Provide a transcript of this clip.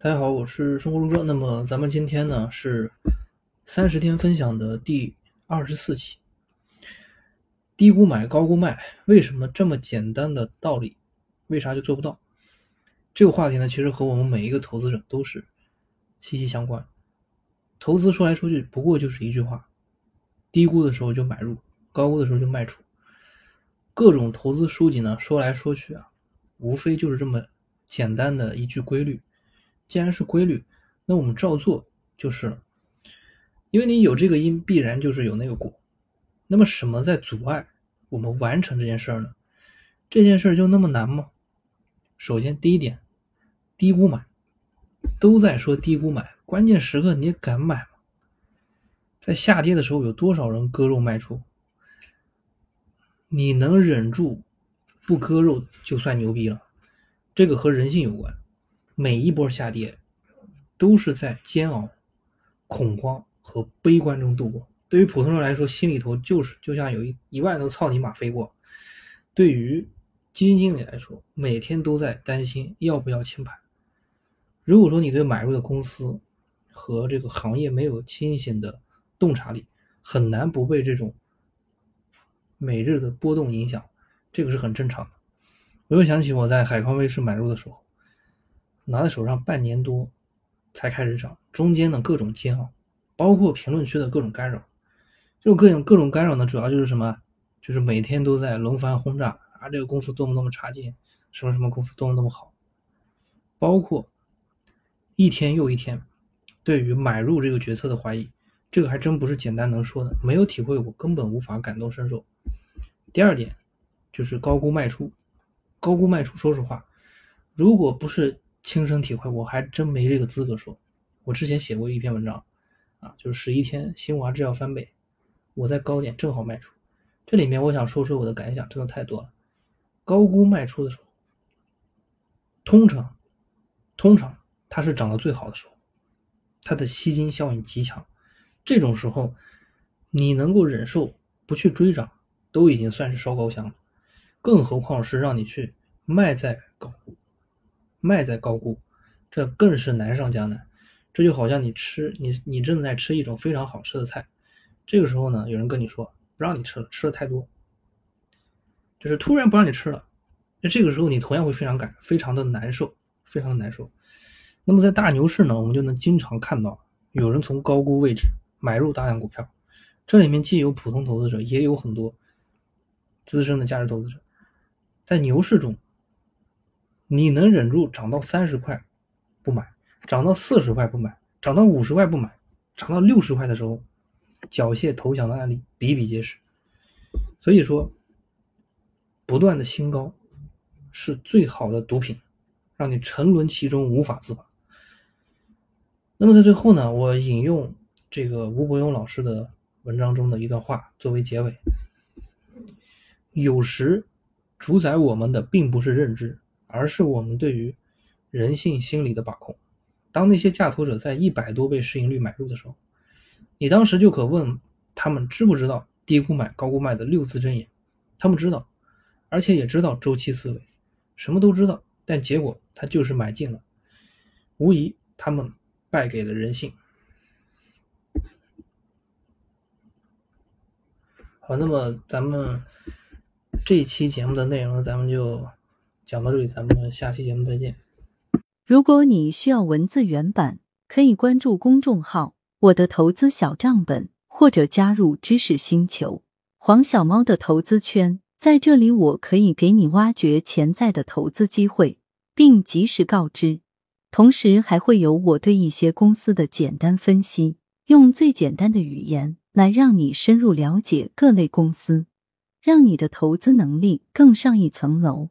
大家好，我是生活如歌。那么咱们今天呢是三十天分享的第二十四期。低估买，高估卖，为什么这么简单的道理，为啥就做不到？这个话题呢，其实和我们每一个投资者都是息息相关。投资说来说去，不过就是一句话：低估的时候就买入，高估的时候就卖出。各种投资书籍呢，说来说去啊，无非就是这么简单的一句规律。既然是规律，那我们照做就是。因为你有这个因，必然就是有那个果。那么什么在阻碍我们完成这件事儿呢？这件事儿就那么难吗？首先，第一点，低估买，都在说低估买，关键时刻你敢买吗？在下跌的时候，有多少人割肉卖出？你能忍住不割肉，就算牛逼了。这个和人性有关。每一波下跌，都是在煎熬、恐慌和悲观中度过。对于普通人来说，心里头就是就像有一一万头草泥马飞过；对于基金经理来说，每天都在担心要不要清盘。如果说你对买入的公司和这个行业没有清醒的洞察力，很难不被这种每日的波动影响，这个是很正常的。我又想起我在海康威视买入的时候。拿在手上半年多，才开始涨，中间的各种煎熬，包括评论区的各种干扰，就各种各种干扰呢，主要就是什么？就是每天都在轮番轰炸啊，这个公司多么多么差劲，什么什么公司多么多么好，包括一天又一天对于买入这个决策的怀疑，这个还真不是简单能说的，没有体会过根本无法感同身受。第二点就是高估卖出，高估卖出，说实话，如果不是。亲身体会，我还真没这个资格说。我之前写过一篇文章，啊，就是十一天新华制药翻倍，我在高点正好卖出。这里面我想说说我的感想，真的太多了。高估卖出的时候，通常，通常它是涨得最好的时候，它的吸金效应极强。这种时候，你能够忍受不去追涨，都已经算是烧高香了。更何况是让你去卖在高估。卖在高估，这更是难上加难。这就好像你吃你你正在吃一种非常好吃的菜，这个时候呢，有人跟你说不让你吃了，吃的太多，就是突然不让你吃了，那这个时候你同样会非常感非常的难受，非常的难受。那么在大牛市呢，我们就能经常看到有人从高估位置买入大量股票，这里面既有普通投资者，也有很多资深的价值投资者，在牛市中。你能忍住涨到三十块不买，涨到四十块不买，涨到五十块不买，涨到六十块的时候缴械投降的案例比比皆是。所以说，不断的新高是最好的毒品，让你沉沦其中无法自拔。那么在最后呢，我引用这个吴伯庸老师的文章中的一段话作为结尾：有时主宰我们的并不是认知。而是我们对于人性心理的把控。当那些价投者在一百多倍市盈率买入的时候，你当时就可问他们知不知道低估买、高估卖的六字真言？他们知道，而且也知道周期思维，什么都知道，但结果他就是买进了。无疑，他们败给了人性。好，那么咱们这一期节目的内容呢，咱们就。讲到这里，咱们下期节目再见。如果你需要文字原版，可以关注公众号“我的投资小账本”，或者加入知识星球黄小猫的投资圈。在这里，我可以给你挖掘潜在的投资机会，并及时告知。同时，还会有我对一些公司的简单分析，用最简单的语言来让你深入了解各类公司，让你的投资能力更上一层楼。